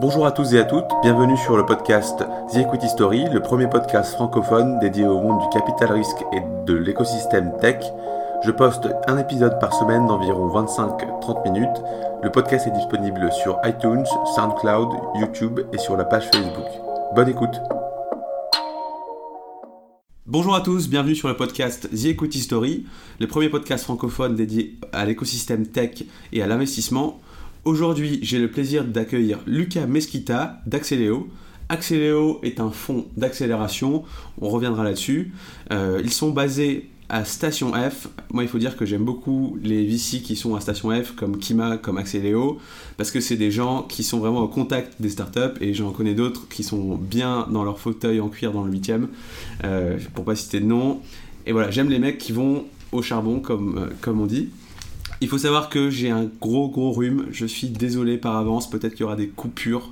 Bonjour à tous et à toutes, bienvenue sur le podcast The Equity Story, le premier podcast francophone dédié au monde du capital risque et de l'écosystème tech. Je poste un épisode par semaine d'environ 25-30 minutes. Le podcast est disponible sur iTunes, SoundCloud, YouTube et sur la page Facebook. Bonne écoute Bonjour à tous, bienvenue sur le podcast The Equity Story, le premier podcast francophone dédié à l'écosystème tech et à l'investissement. Aujourd'hui, j'ai le plaisir d'accueillir Lucas Mesquita d'Axeléo. Axeléo est un fonds d'accélération, on reviendra là-dessus. Euh, ils sont basés à Station F. Moi, il faut dire que j'aime beaucoup les VC qui sont à Station F, comme Kima, comme Axeléo, parce que c'est des gens qui sont vraiment au contact des startups, et j'en connais d'autres qui sont bien dans leur fauteuil en cuir dans le 8 euh, pour pas citer de nom. Et voilà, j'aime les mecs qui vont au charbon, comme, euh, comme on dit. Il faut savoir que j'ai un gros gros rhume, je suis désolé par avance, peut-être qu'il y aura des coupures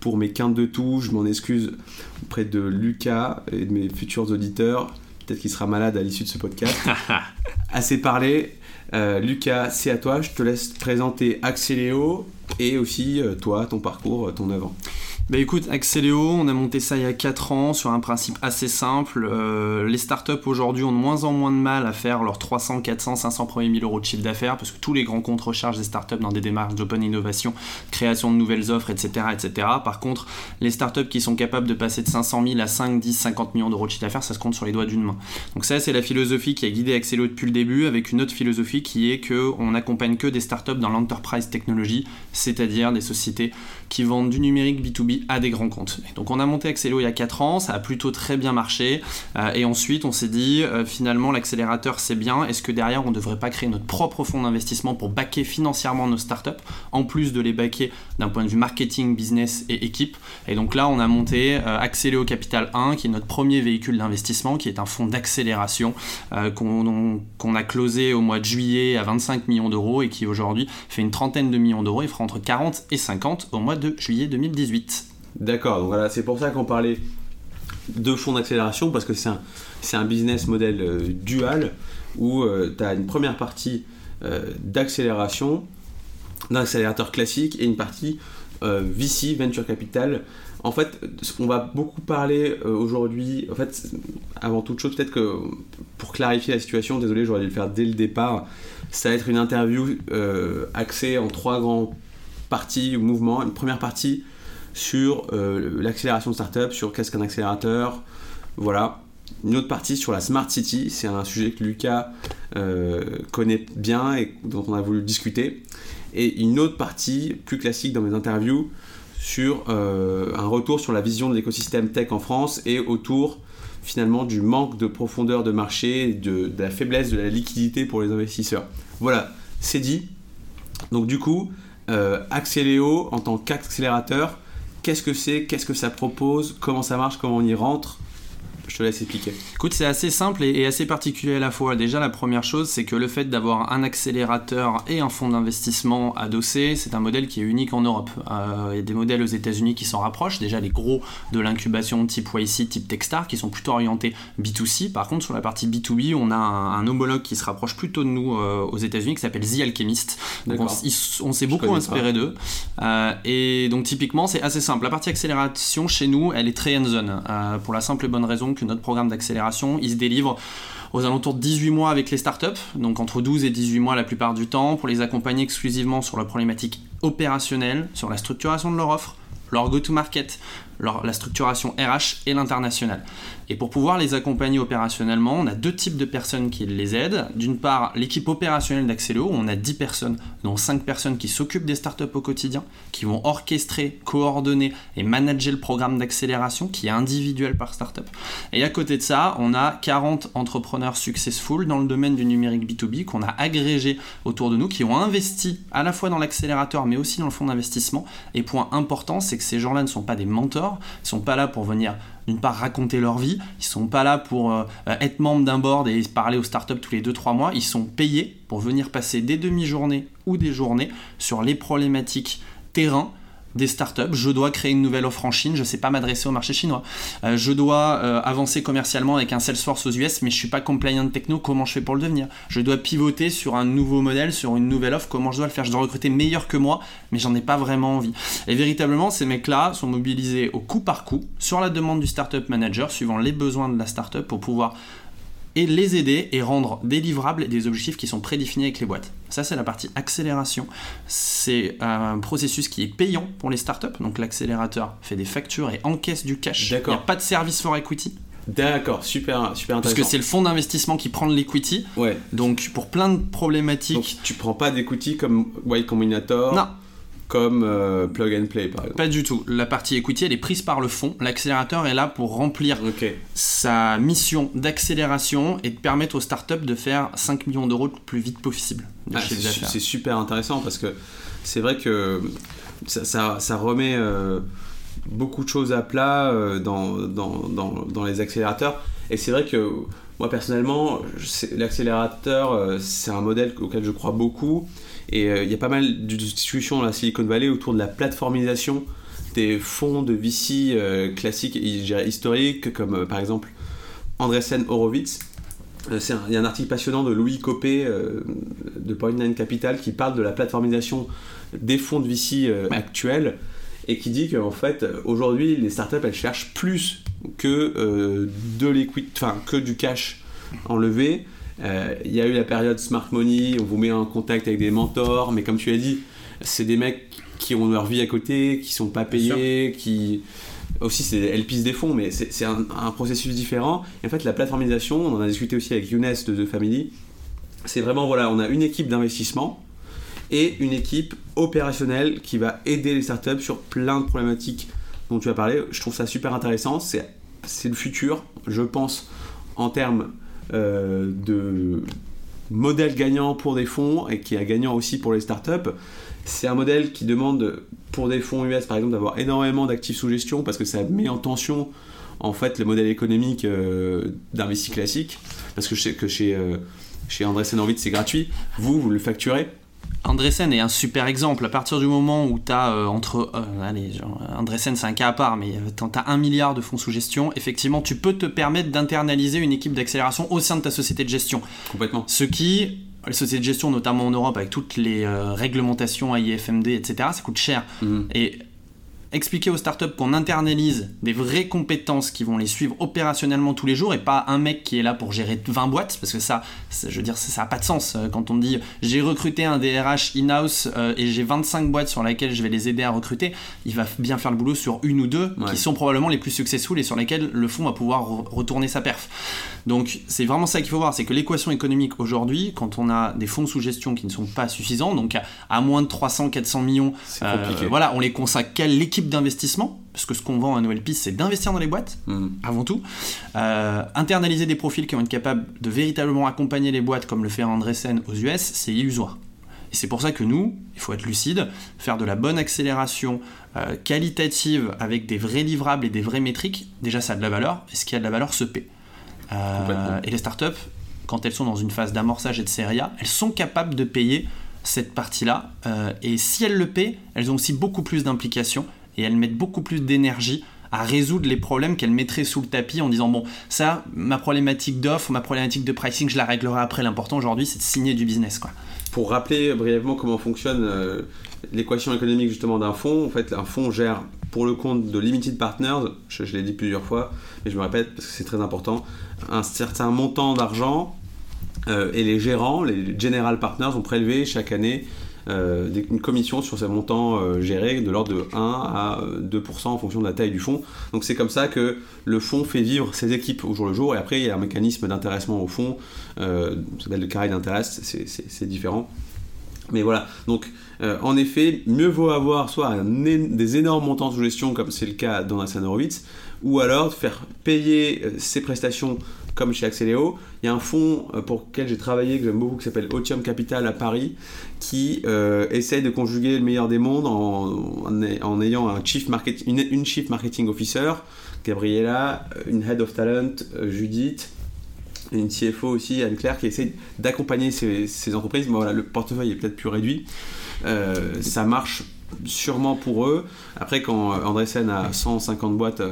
pour mes quintes de tout, je m'en excuse auprès de Lucas et de mes futurs auditeurs, peut-être qu'il sera malade à l'issue de ce podcast. Assez parlé, euh, Lucas, c'est à toi, je te laisse présenter Axeléo et aussi euh, toi, ton parcours, ton œuvre. Bah écoute, Axeléo, on a monté ça il y a 4 ans sur un principe assez simple. Euh, les startups aujourd'hui ont de moins en moins de mal à faire leurs 300, 400, 500 premiers 1000 euros de chiffre d'affaires parce que tous les grands comptes rechargent des startups dans des démarches d'open innovation, création de nouvelles offres, etc., etc. Par contre, les startups qui sont capables de passer de 500 000 à 5, 10, 50 millions d'euros de chiffre d'affaires, ça se compte sur les doigts d'une main. Donc ça, c'est la philosophie qui a guidé Axeléo depuis le début avec une autre philosophie qui est qu'on n'accompagne que des startups dans l'enterprise technology, c'est-à-dire des sociétés qui vendent du numérique B2B à des grands comptes. donc on a monté Accéléo il y a 4 ans, ça a plutôt très bien marché. Euh, et ensuite on s'est dit euh, finalement l'accélérateur c'est bien, est-ce que derrière on ne devrait pas créer notre propre fonds d'investissement pour backer financièrement nos startups, en plus de les backer d'un point de vue marketing, business et équipe? Et donc là on a monté euh, Capital 1 qui est notre premier véhicule d'investissement, qui est un fonds d'accélération qu'on a closé au mois de juillet à 25 millions d'euros et qui aujourd'hui fait une trentaine de millions d'euros et fera entre 40 et 50 au mois de juillet 2018. D'accord, donc voilà, c'est pour ça qu'on parlait de fonds d'accélération, parce que c'est un, business model euh, dual, où euh, tu as une première partie euh, d'accélération, d'un accélérateur classique, et une partie VC, Venture Capital. En fait, on va beaucoup parler aujourd'hui, en fait, avant toute chose, peut-être que pour clarifier la situation, désolé, j'aurais dû le faire dès le départ, ça va être une interview axée en trois grands parties ou mouvements. Une première partie sur euh, l'accélération de start-up, sur qu'est-ce qu'un accélérateur, voilà. Une autre partie sur la Smart City, c'est un sujet que Lucas euh, connaît bien et dont on a voulu discuter. Et une autre partie, plus classique dans mes interviews, sur euh, un retour sur la vision de l'écosystème tech en France et autour finalement du manque de profondeur de marché, de, la faiblesse de la liquidité pour les investisseurs. Voilà, c'est dit. Donc du coup, Axeléo en tant qu'accélérateur, Qu'est-ce que c'est Qu'est-ce que ça propose Comment ça marche Comment on y rentre je te laisse expliquer. Écoute, c'est assez simple et, assez particulier à la fois. Déjà, la première chose, c'est que le fait d'avoir un accélérateur et un fonds d'investissement adossé, c'est un modèle qui est unique en Europe. Euh, il y a des modèles aux États-Unis qui s'en rapprochent. Déjà, les gros de l'incubation type YC, type Techstar, qui sont plutôt orientés B2C. Par contre, sur la partie B2B, on a un, homologue qui se rapproche plutôt de nous euh, aux États-Unis qui s'appelle The Alchemist. Donc, on, s'est beaucoup inspiré d'eux. Euh, et donc, typiquement, c'est assez simple. La partie accélération chez nous, elle est très hands-on. pour la simple et bonne raison que notre programme d'accélération, il se délivre aux alentours de 18 mois avec les startups, donc entre 12 et 18 mois la plupart du temps, pour les accompagner exclusivement sur la problématique opérationnelle, sur la structuration de leur offre, leur go-to-market, la structuration RH et l'international. Et pour pouvoir les accompagner opérationnellement, on a deux types de personnes qui les aident. D'une part, l'équipe opérationnelle d'Axelo, on a 10 personnes, dont 5 personnes qui s'occupent des startups au quotidien, qui vont orchestrer, coordonner et manager le programme d'accélération qui est individuel par startup. Et à côté de ça, on a 40 entrepreneurs successful dans le domaine du numérique B2B qu'on a agrégé autour de nous, qui ont investi à la fois dans l'accélérateur mais aussi dans le fonds d'investissement. Et point important, c'est que ces gens-là ne sont pas des mentors, ils ne sont pas là pour venir d'une part raconter leur vie, ils sont pas là pour euh, être membre d'un board et parler aux startups tous les 2-3 mois, ils sont payés pour venir passer des demi-journées ou des journées sur les problématiques terrain des startups, je dois créer une nouvelle offre en Chine, je ne sais pas m'adresser au marché chinois. Euh, je dois euh, avancer commercialement avec un Salesforce aux US, mais je ne suis pas compliant techno, comment je fais pour le devenir? Je dois pivoter sur un nouveau modèle, sur une nouvelle offre, comment je dois le faire? Je dois recruter meilleur que moi, mais j'en ai pas vraiment envie. Et véritablement, ces mecs-là sont mobilisés au coup par coup sur la demande du startup manager, suivant les besoins de la startup, pour pouvoir et les aider et rendre délivrables des objectifs qui sont prédéfinis avec les boîtes. Ça, c'est la partie accélération. C'est un processus qui est payant pour les startups. Donc, l'accélérateur fait des factures et encaisse du cash. Il n'y a pas de service for equity. D'accord, super, super intéressant. Parce que c'est le fonds d'investissement qui prend l'equity. Ouais. Donc, pour plein de problématiques. Donc, tu prends pas d'equity comme Y Combinator Non comme euh, plug and play par exemple Pas du tout. La partie equity, elle est prise par le fond. L'accélérateur est là pour remplir sa mission d'accélération et de permettre aux startups de faire 5 millions d'euros le plus vite possible. Ah, c'est super intéressant parce que c'est vrai que ça, ça, remet euh, beaucoup de choses à plat euh, dans, dans, dans, dans, les accélérateurs. Et c'est vrai que moi personnellement, l'accélérateur, c'est un modèle auquel je crois beaucoup. Et euh, il y a pas mal de discussions dans la Silicon Valley autour de la plateformisation des fonds de VC euh, classiques et historiques, comme euh, par exemple Andreessen Horowitz. Il y a un article passionnant de Louis Copé de Point Nine Capital qui parle de la plateformisation des fonds de VC actuels et qui dit qu'en fait aujourd'hui les startups elles cherchent plus que de enfin que du cash enlevé euh, il y a eu la période Smart Money, on vous met en contact avec des mentors, mais comme tu as dit, c'est des mecs qui ont leur vie à côté, qui sont pas payés, qui aussi elles pissent des fonds, mais c'est un, processus différent. Et en fait, la plateformisation, on en a discuté aussi avec Younes de The Family. C'est vraiment voilà, on a une équipe d'investissement et une équipe opérationnelle qui va aider les startups sur plein de problématiques dont tu as parlé. Je trouve ça super intéressant. C'est le futur, je pense, en termes euh, de modèle gagnant pour des fonds et qui est gagnant aussi pour les startups. C'est un modèle qui demande pour des fonds US par exemple d'avoir énormément d'actifs sous gestion parce que ça met en tension en fait le modèle économique euh, d'investi classique parce que je sais que chez, euh, chez André Horowitz c'est gratuit, vous vous le facturez Andressen est un super exemple. À partir du moment où tu as euh, entre. Euh, allez, Andressen, c'est un cas à part, mais euh, tu as un milliard de fonds sous gestion, effectivement, tu peux te permettre d'internaliser une équipe d'accélération au sein de ta société de gestion. Complètement. Ce qui. Les sociétés de gestion, notamment en Europe, avec toutes les réglementations AIFMD, etc., ça coûte cher. Mhm. Et expliquer aux startups qu'on internalise des vraies compétences qui vont les suivre opérationnellement tous les jours et pas un mec qui est là pour gérer 20 boîtes parce que ça, je veux dire ça n'a pas de sens euh, quand on dit j'ai recruté un DRH in-house euh, et j'ai 25 boîtes sur lesquelles je vais les aider à recruter il va bien faire le boulot sur une ou deux qui sont probablement les plus successful et sur lesquelles le fonds va pouvoir retourner sa perf. Donc c'est vraiment ça qu'il faut voir c'est que l'équation économique aujourd'hui quand on a des fonds sous gestion qui ne sont pas suffisants donc à, moins de 300 400 millions euh, voilà on les consacre quelle l'équipe d'investissement, parce que ce qu'on vend à Noël Peace, c'est d'investir dans les boîtes, mm. avant tout, euh, internaliser des profils qui vont être capables de véritablement accompagner les boîtes, comme le fait Andreessen aux US, c'est illusoire. Et c'est pour ça que nous, il faut être lucide, faire de la bonne accélération euh, qualitative avec des vrais livrables et des vraies métriques, déjà ça a de la valeur, et ce qui a de la valeur se paie. Euh, et les startups, quand elles sont dans une phase d'amorçage et de série A, elles sont capables de payer cette partie-là. et si elles le paient, elles ont aussi beaucoup plus d'implications et elles mettent beaucoup plus d'énergie à résoudre les problèmes qu'elles mettraient sous le tapis en disant bon ça ma problématique d'offre ma problématique de pricing je la réglerai après. L'important aujourd'hui c'est de signer du business quoi. Pour rappeler brièvement comment fonctionne euh, l'équation économique justement d'un fonds en fait un fonds gère pour le compte de limited partners je, l'ai dit plusieurs fois mais je me répète parce que c'est très important un certain montant d'argent euh, et les gérants les general partners ont prélevé chaque année euh, une commission sur ces montants euh, gérés de l'ordre de 1 à 2% en fonction de la taille du fonds. Donc c'est comme ça que le fonds fait vivre ses équipes au jour le jour et après il y a un mécanisme d'intéressement au fonds, euh, ça s'appelle le carré d'intérêt, c'est différent. Mais voilà, donc en effet, mieux vaut avoir soit des énormes montants sous gestion comme c'est le cas dans la Horowitz, ou alors faire payer ses prestations comme chez Axeléo. Il y a un fonds euh, pour lequel j'ai travaillé, que j'aime beaucoup, qui s'appelle Otium Capital à Paris, qui euh, essaie de conjuguer le meilleur des mondes en, ayant un chief une, chief marketing officer, Gabriella, une head of talent, euh, Judith, une CFO aussi, Anne-Claire, qui essaie d'accompagner ces, entreprises. voilà, le portefeuille est peut-être plus réduit. ça marche sûrement pour eux. Après, quand Andreessen a 150 boîtes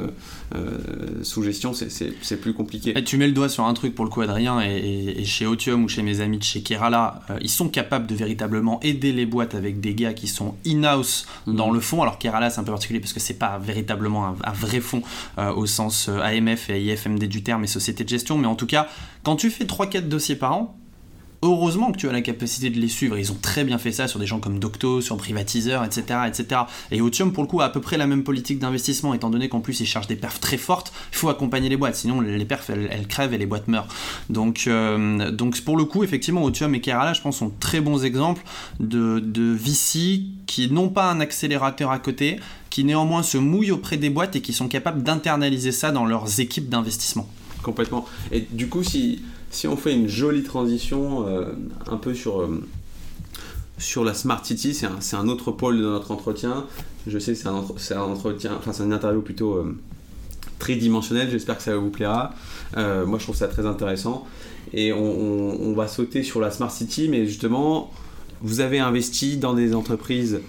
sous gestion, c'est plus compliqué. Et tu mets le doigt sur un truc pour le coup, Adrien, et, chez Otium ou chez mes amis de chez Kerala, ils sont capables de véritablement aider les boîtes avec des gars qui sont in-house mhm. dans le fond. Alors Kerala, c'est un peu particulier parce que c'est pas véritablement un, vrai fonds au sens AMF et IFMD du terme et société de gestion, mais en tout cas, quand tu fais 3-4 dossiers par an, heureusement que tu as la capacité de les suivre. Ils ont très bien fait ça sur des gens comme Docto, sur Privatiseur, etc. etc. Et Otium, pour le coup, a à peu près la même politique d'investissement, étant donné qu'en plus, ils chargent des perfs très fortes. Il faut accompagner les boîtes, sinon les perfs, elles, crèvent et les boîtes meurent. Donc, euh, donc pour le coup, effectivement, Otium et Kerala, je pense, sont très bons exemples de, de VC qui n'ont pas un accélérateur à côté, qui néanmoins se mouillent auprès des boîtes et qui sont capables d'internaliser ça dans leurs équipes d'investissement. Complètement. Et du coup, si si on fait une jolie transition euh, un peu sur, euh, sur la Smart City, c'est un, autre pôle de notre entretien. Je sais que c'est un, un, entretien, enfin c'est une interview plutôt euh, tridimensionnelle, j'espère que ça vous plaira. moi je trouve ça très intéressant. Et on, va sauter sur la Smart City, mais justement, vous avez investi dans des entreprises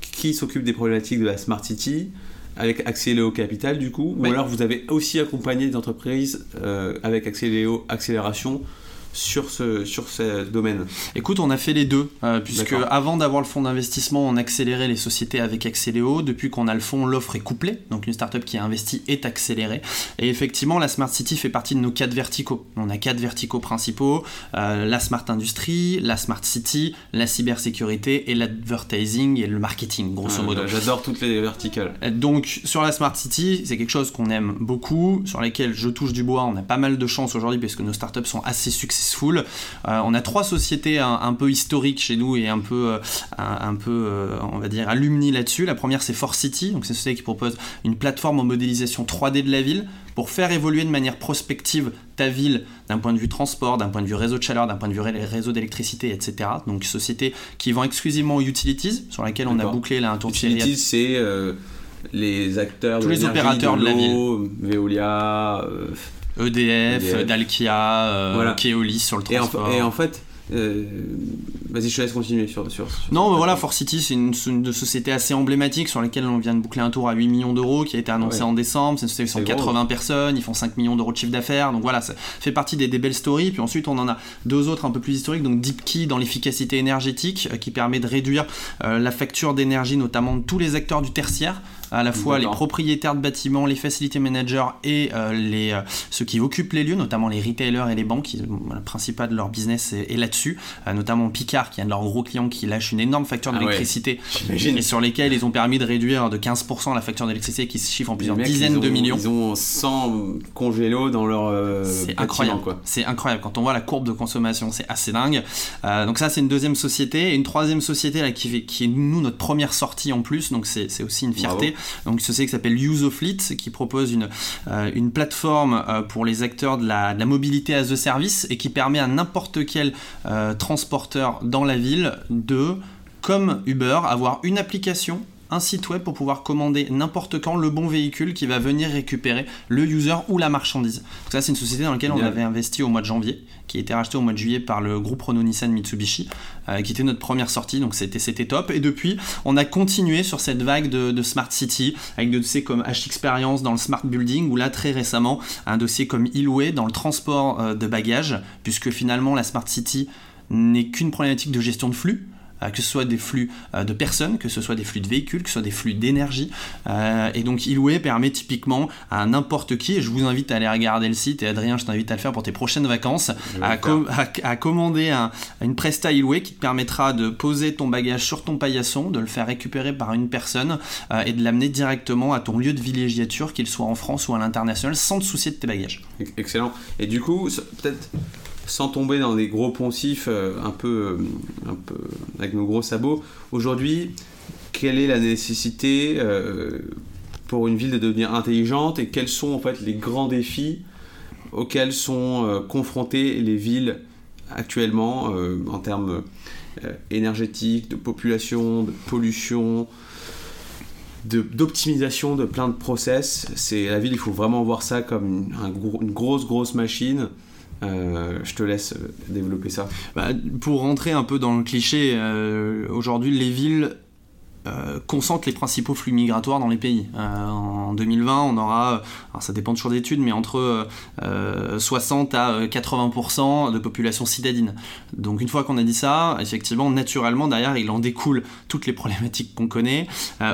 qui s'occupent des problématiques de la Smart City avec Accéléo Capital du coup, ou alors vous avez aussi accompagné des entreprises euh, avec Accéléo Accélération sur ce, sur ce domaine Écoute, on a fait les deux, euh, puisque avant d'avoir le fonds d'investissement, on accélérait les sociétés avec Accéléo. Depuis qu'on a le fonds, l'offre est couplée, donc une startup qui a investi est accélérée. Et effectivement, la Smart City fait partie de nos quatre verticaux. On a quatre verticaux principaux euh, la Smart Industrie, la Smart City, la cybersécurité et l'advertising et le marketing, grosso ah, modo. J'adore toutes les verticales. Donc, sur la Smart City, c'est quelque chose qu'on aime beaucoup, sur lesquels je touche du bois. On a pas mal de chance aujourd'hui, parce que nos startups sont assez successful euh, on a trois sociétés un, peu historiques chez nous et un peu, euh, un, peu euh, on va dire, alumni là-dessus. La première, c'est Force City, donc c'est une société qui propose une plateforme en modélisation 3D de la ville pour faire évoluer de manière prospective ta ville d'un point de vue transport, d'un point de vue réseau de chaleur, d'un point de vue réseau d'électricité, etc. Donc société qui vend exclusivement aux utilities, sur laquelle on a bouclé là un tour de Utilities, c'est les acteurs tous les opérateurs de, la ville. Veolia. EDF, Dalkia, euh, Keolis sur le transport. Et en, fait, euh, vas-y, je te laisse continuer sur. sur, non, mais voilà, Force City, c'est une, société assez emblématique sur laquelle on vient de boucler un tour à 8 millions d'euros qui a été annoncé en décembre. C'est une société qui 180 personnes, ils font 5 millions d'euros de chiffre d'affaires. Donc voilà, ça fait partie des, belles stories. Puis ensuite, on en a deux autres un peu plus historiques. Donc DeepKey dans l'efficacité énergétique euh, qui permet de réduire la facture d'énergie, notamment de tous les acteurs du tertiaire à la fois les propriétaires de bâtiments, les facility managers et euh, les, euh, ceux qui occupent les lieux, notamment les retailers et les banques. le principal de leur business est, là-dessus, euh, notamment Picard, qui est un de leurs gros clients qui lâche une énorme facture ah d'électricité et sur lesquels ils ont permis de réduire de 15% la facture d'électricité qui se chiffre en plusieurs dizaines de millions. Ils ont 100 congélos dans leur. c'est incroyable. C'est incroyable. Quand on voit la courbe de consommation, c'est assez dingue. donc, ça, c'est une deuxième société. Et une troisième société là, qui, qui est, nous, notre première sortie en plus. Donc, c'est aussi une fierté donc une société qui s'appelle UseOfleet qui propose une, euh, plateforme euh, pour les acteurs de la, mobilité as a service et qui permet à n'importe quel euh, transporteur dans la ville de comme Uber, avoir une application un site web pour pouvoir commander n'importe quand le bon véhicule qui va venir récupérer le user ou la marchandise. Donc ça, c'est une société dans laquelle on avait investi au mois de janvier, qui a été rachetée au mois de juillet par le groupe Renault Nissan Mitsubishi, euh, qui était notre première sortie, donc c'était, c'était top. Et depuis, on a continué sur cette vague de, Smart City, avec des dossiers comme H Experience dans le Smart Building, ou là, très récemment, un dossier comme Ilway dans le transport euh, de bagages, puisque finalement, la Smart City n'est qu'une problématique de gestion de flux. Euh, que ce soit des flux euh, de personnes, que ce soit des flux de véhicules, que ce soit des flux d'énergie. Euh, et donc Ilway permet typiquement à n'importe qui, et je vous invite à aller regarder le site, et Adrien, je t'invite à le faire pour tes prochaines vacances, à, commander une Presta Ilway qui te permettra de poser ton bagage sur ton paillasson, de le faire récupérer par une personne et de l'amener directement à ton lieu de villégiature, qu'il soit en France ou à l'international, sans te soucier de tes bagages. Excellent. Et du coup, peut-être sans tomber dans des gros poncifs euh, un, peu, euh, un peu avec nos gros sabots, aujourd'hui, quelle est la nécessité euh, pour une ville de devenir intelligente et quels sont en fait les grands défis auxquels sont confrontées les villes actuellement en termes énergétiques, de population, de pollution, d'optimisation de, plein de process? C'est la ville, il faut vraiment voir ça comme une grosse grosse machine je te laisse développer ça. Bah, pour rentrer un peu dans le cliché, aujourd'hui les villes euh, concentre les principaux flux migratoires dans les pays. Euh, en 2020, on aura, ça dépend toujours d'études, mais entre 60 euh, à 80% de population citadine. Donc une fois qu'on a dit ça, effectivement, naturellement, derrière, il en découle toutes les problématiques qu'on connaît.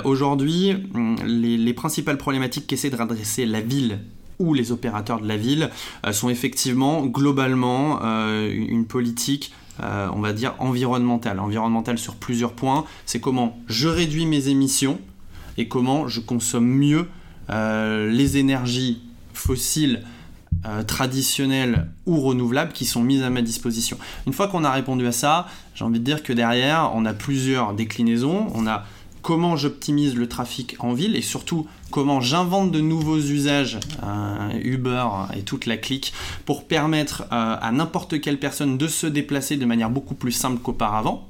Aujourd'hui, hum, les, les, principales problématiques qu'essaie de redresser la ville ou les opérateurs de la ville sont effectivement globalement une politique euh, on va dire, environnemental. Environnemental sur plusieurs points. C'est comment je réduis mes émissions et comment je consomme mieux euh, les énergies fossiles euh, traditionnelles ou renouvelables qui sont mises à ma disposition. Une fois qu'on a répondu à ça, j'ai envie de dire que derrière, on a plusieurs déclinaisons. On a comment j'optimise le trafic en ville et surtout comment j'invente de nouveaux usages, euh, Uber et toute la clique, pour permettre euh, à n'importe quelle personne de se déplacer de manière beaucoup plus simple qu'auparavant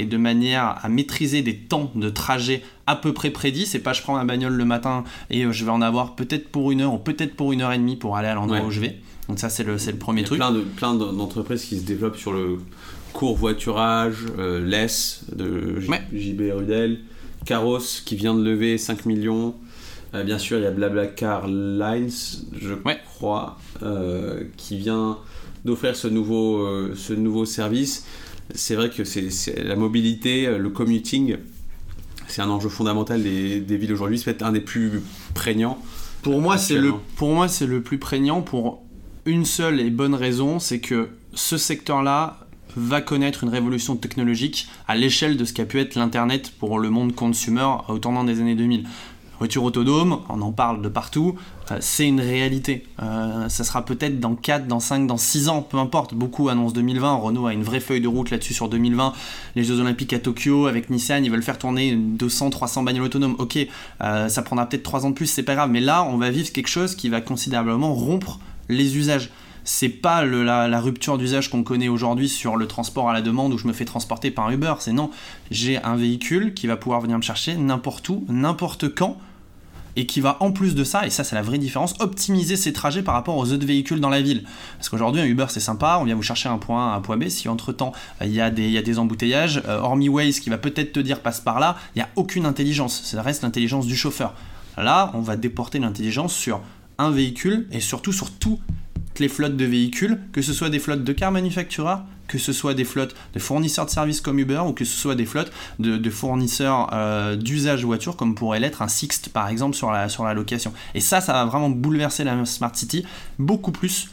et de manière à maîtriser des temps de trajet à peu près prédits. C'est pas je prends ma bagnole le matin et euh, je vais en avoir peut-être pour une heure ou peut-être pour une heure et demie pour aller à l'endroit où je vais. Donc ça c'est le, le premier truc. Il y a plein d'entreprises qui se développent sur le court voiturage, l'ES de JB Rudel, Caros qui vient de lever 5 millions. Euh, bien sûr, il y a Blablacar Lines, je crois, euh, qui vient d'offrir ce nouveau, euh, ce nouveau service. C'est vrai que c'est la mobilité, le commuting, c'est un enjeu fondamental des, villes aujourd'hui. C'est peut-être un des plus prégnants. Pour moi, c'est le, pour moi, c'est le plus prégnant pour une seule et bonne raison, c'est que ce secteur-là va connaître une révolution technologique à l'échelle de ce qu'a pu être l'Internet pour le monde consumer au tournant des années 2000 voiture autonome, on en parle de partout, euh, c'est une réalité. Euh, ça sera peut-être dans 4, dans 5, dans 6 ans, peu importe. Beaucoup annoncent 2020, Renault a une vraie feuille de route là-dessus sur 2020. Les Jeux Olympiques à Tokyo, avec Nissan, ils veulent faire tourner 200, 300 bagnoles autonomes. Ok, euh, ça prendra peut-être 3 ans de plus, c'est pas grave, mais là, on va vivre quelque chose qui va considérablement rompre les usages c'est pas la, rupture d'usage qu'on connaît aujourd'hui sur le transport à la demande où je me fais transporter par Uber. C'est non, j'ai un véhicule qui va pouvoir venir me chercher n'importe où, n'importe quand et qui va en plus de ça, et ça c'est la vraie différence, optimiser ses trajets par rapport aux autres véhicules dans la ville. Parce qu'aujourd'hui un Uber c'est sympa, on vient vous chercher un point A à un point B, si entre temps il y, a des, embouteillages, euh, hormis Waze qui va peut-être te dire passe par là, il n'y a aucune intelligence, ça reste l'intelligence du chauffeur. Là on va déporter l'intelligence sur un véhicule et surtout sur tout les flottes de véhicules, que ce soit des flottes de car manufacturers, que ce soit des flottes de fournisseurs de services comme Uber ou que ce soit des flottes de, fournisseurs euh, d'usage voiture comme pourrait l'être un Sixt par exemple sur la, sur la location. Et ça, ça va vraiment bouleverser la Smart City beaucoup plus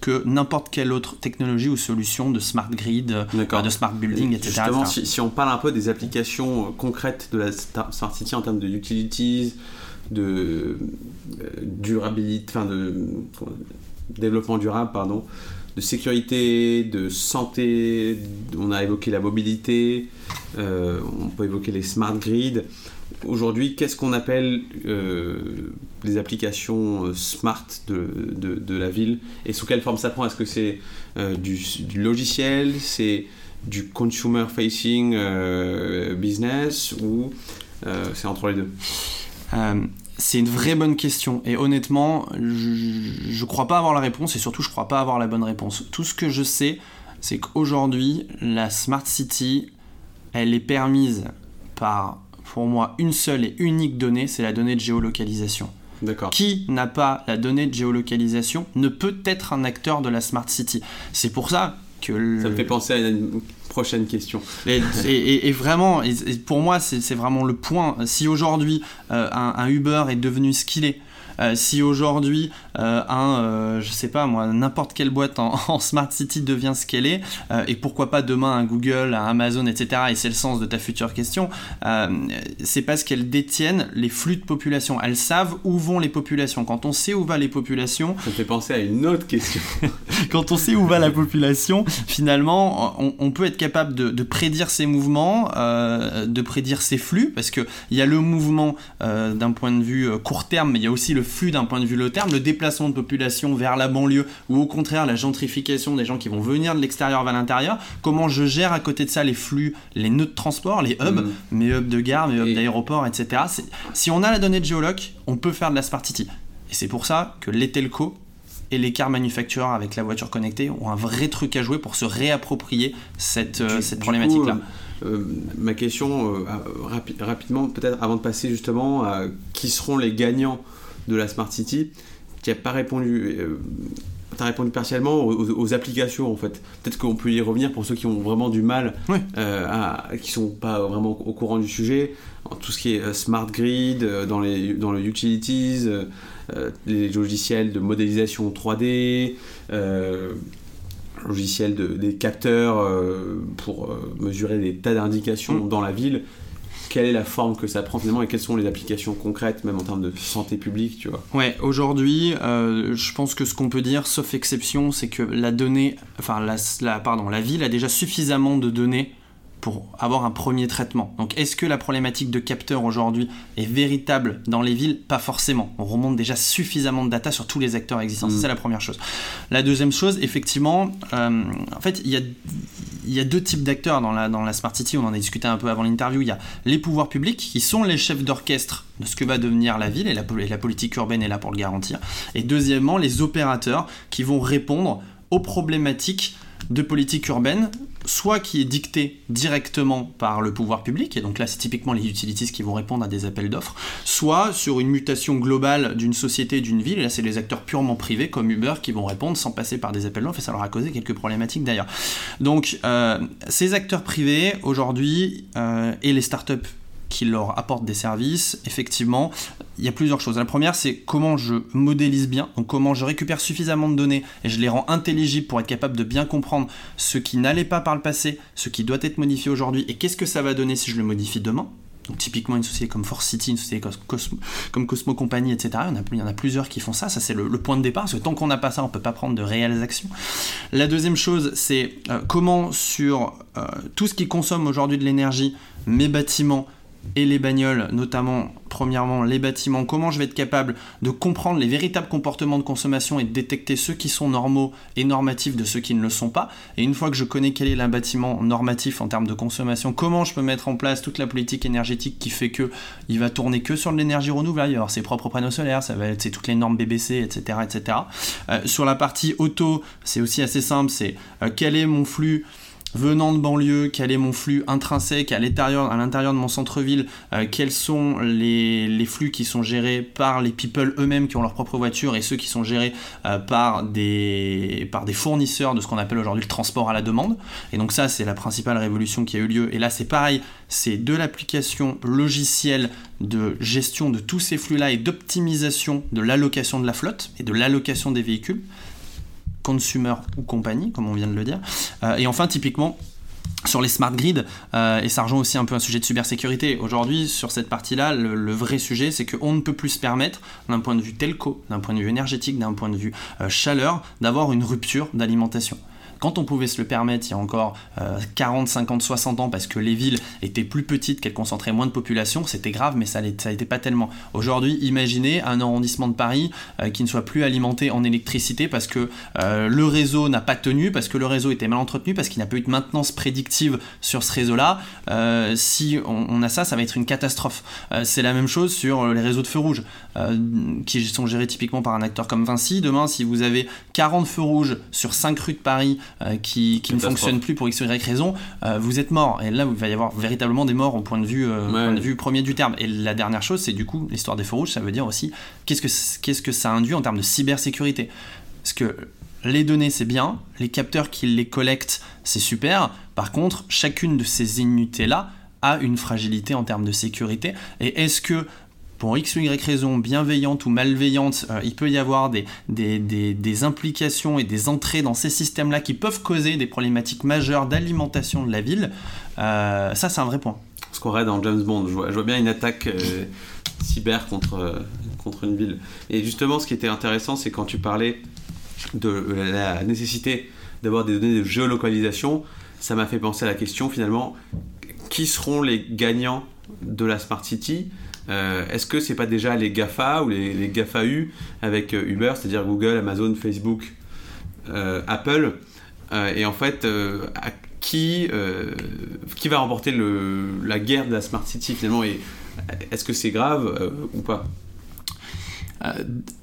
que n'importe quelle autre technologie ou solution de smart grid, euh, de smart building, etc. Justement, Si, on parle un peu des applications euh, concrètes de la smart city en termes de utilities, de durabilité, enfin de développement durable, pardon, de sécurité, de santé, on a évoqué la mobilité, euh, on peut évoquer les smart grids. Aujourd'hui, qu'est-ce qu'on appelle euh, les applications euh, smart de, de, la ville et sous quelle forme ça prend? Est-ce que c'est du, du, logiciel, c'est du consumer facing business ou c'est entre les deux? C'est une vraie bonne question et honnêtement, je, ne crois pas avoir la réponse et surtout je crois pas avoir la bonne réponse. Tout ce que je sais, c'est qu'aujourd'hui, la Smart City, elle est permise par, pour moi, une seule et unique donnée, c'est la donnée de géolocalisation. D'accord. Qui n'a pas la donnée de géolocalisation ne peut être un acteur de la Smart City. C'est pour ça que... Ça me fait penser à une prochaine question. Et, vraiment, pour moi, c'est vraiment le point. Si aujourd'hui, euh, un, un, Uber est devenu ce qu'il est, euh, si aujourd'hui euh, un, euh, je sais pas moi, n'importe quelle boîte en, smart city devient ce qu'elle est, et pourquoi pas demain un Google, un Amazon, etc. Et c'est le sens de ta future question. c'est parce qu'elles détiennent les flux de population. Elles savent où vont les populations. Quand on sait où va les populations, ça me fait penser à une autre question. quand on sait où va la population, finalement, on, peut être capable de, prédire ses mouvements, de prédire ses flux, parce que il y a le mouvement d'un point de vue court terme, mais il y a aussi le flux d'un point de vue long terme, le déplacement de population vers la banlieue ou au contraire la gentrification des gens qui vont venir de l'extérieur vers l'intérieur, comment je gère à côté de ça les flux, les nœuds de transport, les hubs, mm. mes hubs de gare, mes hubs d'aéroport, etc. Si on a la donnée de géoloc, on peut faire de la Smart City. Et c'est pour ça que les telcos et les car manufacturers avec la voiture connectée ont un vrai truc à jouer pour se réapproprier cette, cette problématique-là. ma question, rapidement, peut-être avant de passer justement à qui seront les gagnants de la Smart City, tu n'as pas répondu tu as répondu partiellement aux, applications en fait. Peut-être qu'on peut y revenir pour ceux qui ont vraiment du mal, euh, à, qui sont pas vraiment au courant du sujet. Tout ce qui est euh, smart grid, euh, dans, les, dans le utilities, les logiciels de modélisation 3D, logiciels de, des capteurs pour mesurer des tas d'indications mm. dans la ville quelle est la forme que ça prend finalement et quelles sont les applications concrètes, même en termes de santé publique, tu vois. Ouais, aujourd'hui, euh, je pense que ce qu'on peut dire, sauf exception, c'est que la donnée, enfin la, pardon, la ville a déjà suffisamment de données pour avoir un premier traitement. Donc est-ce que la problématique de capteurs aujourd'hui est véritable dans les villes? Pas forcément. On remonte déjà suffisamment de data sur tous les acteurs existants. Mm. C'est la première chose. La deuxième chose, effectivement, euh, en fait, il y a, y a, deux types d'acteurs dans la, dans la Smart City. On en a discuté un peu avant l'interview. Il y a les pouvoirs publics qui sont les chefs d'orchestre de ce que va devenir la ville et la, et la politique urbaine est là pour le garantir. Et deuxièmement, les opérateurs qui vont répondre aux problématiques de politique urbaine, soit qui est dictée directement par le pouvoir public, et donc là c'est typiquement les utilities qui vont répondre à des appels d'offres, soit sur une mutation globale d'une société, d'une ville, et là c'est les acteurs purement privés comme Uber qui vont répondre sans passer par des appels d'offres, et ça leur a causé quelques problématiques d'ailleurs. Donc euh, ces acteurs privés aujourd'hui, euh, et les startups qui leur apportent des services, effectivement, il y a plusieurs choses. La première, c'est comment je modélise bien, donc comment je récupère suffisamment de données et je les rends intelligibles pour être capable de bien comprendre ce qui n'allait pas par le passé, ce qui doit être modifié aujourd'hui et qu'est-ce que ça va donner si je le modifie demain. Donc typiquement une société comme Force City, une société comme Cosmo, Company, etc. Il y, en a, plusieurs qui font ça. Ça c'est le, point de départ. Parce que tant qu'on n'a pas ça, on ne peut pas prendre de réelles actions. La deuxième chose, c'est euh, comment sur euh, tout ce qui consomme aujourd'hui de l'énergie, mes bâtiments, et les bagnoles, notamment premièrement les bâtiments, comment je vais être capable de comprendre les véritables comportements de consommation et de détecter ceux qui sont normaux et normatifs de ceux qui ne le sont pas? Et une fois que je connais quel est un bâtiment normatif en termes de consommation, comment je peux mettre en place toute la politique énergétique qui fait que il va tourner que sur de l'énergie renouvelable, il va avoir ses propres panneaux solaires, ça va être toutes les normes BBC, etc. etc. Euh, sur la partie auto, c'est aussi assez simple, c'est euh, quel est mon flux venant de banlieue, quel est mon flux intrinsèque à l'intérieur, de mon centre-ville, euh, quels sont les, flux qui sont gérés par les people eux-mêmes qui ont leur propre voiture et ceux qui sont gérés euh, par, des, par des fournisseurs de ce qu'on appelle aujourd'hui le transport à la demande. Et donc ça, c'est la principale révolution qui a eu lieu. Et là, c'est pareil, c'est de l'application logicielle de gestion de tous ces flux-là et d'optimisation de l'allocation de la flotte et de l'allocation des véhicules consumer ou compagnie, comme on vient de le dire. Euh, et enfin, typiquement, sur les smart grids, euh, et ça rejoint aussi un peu un sujet de cybersécurité. Aujourd'hui, sur cette partie-là, le, vrai sujet, c'est qu'on ne peut plus se permettre, d'un point de vue telco, d'un point de vue énergétique, d'un point de vue euh, chaleur, d'avoir une rupture d'alimentation. Quand on pouvait se le permettre il y a encore 40, 50, 60 ans parce que les villes étaient plus petites, qu'elles concentraient moins de population, c'était grave, mais ça n'était pas tellement. Aujourd'hui, imaginez un arrondissement de Paris euh, qui ne soit plus alimenté en électricité parce que euh, le réseau n'a pas tenu, parce que le réseau était mal entretenu, parce qu'il n'a pas eu de maintenance prédictive sur ce réseau-là. Euh, si on, a ça, ça va être une catastrophe. C'est la même chose sur les réseaux de feux rouges qui sont gérés typiquement par un acteur comme Vinci. Demain, si vous avez 40 feux rouges sur 5 rues de Paris euh, qui, ne fonctionne plus pour x ou y raison, euh, vous êtes mort. Et là, il va y avoir véritablement des morts au point de vue, euh, point de vue premier du terme. Et la dernière chose, c'est du coup l'histoire des feux rouges, ça veut dire aussi qu'est-ce que, qu'est-ce que ça induit en termes de cybersécurité? Parce que les données, c'est bien, les capteurs qui les collectent, c'est super. Par contre, chacune de ces unités-là a une fragilité en termes de sécurité. Et est-ce que pour X ou Y raison, bienveillante ou malveillante, euh, il peut y avoir des, des, implications et des entrées dans ces systèmes-là qui peuvent causer des problématiques majeures d'alimentation de la ville. Euh, ça, c'est un vrai point. Ce qu'on aurait dans James Bond, je vois, bien une attaque euh, cyber contre, contre une ville. Et justement, ce qui était intéressant, c'est quand tu parlais de la nécessité d'avoir des données de géolocalisation, ça m'a fait penser à la question finalement, qui seront les gagnants de la Smart City? Euh, est-ce que c'est pas déjà les GAFA ou les, les GAFAU avec euh, Uber, c'est-à-dire Google, Amazon, Facebook, euh, Apple Et en fait, qui, qui va remporter la guerre de la Smart City finalement Et est-ce que c'est grave ou pas?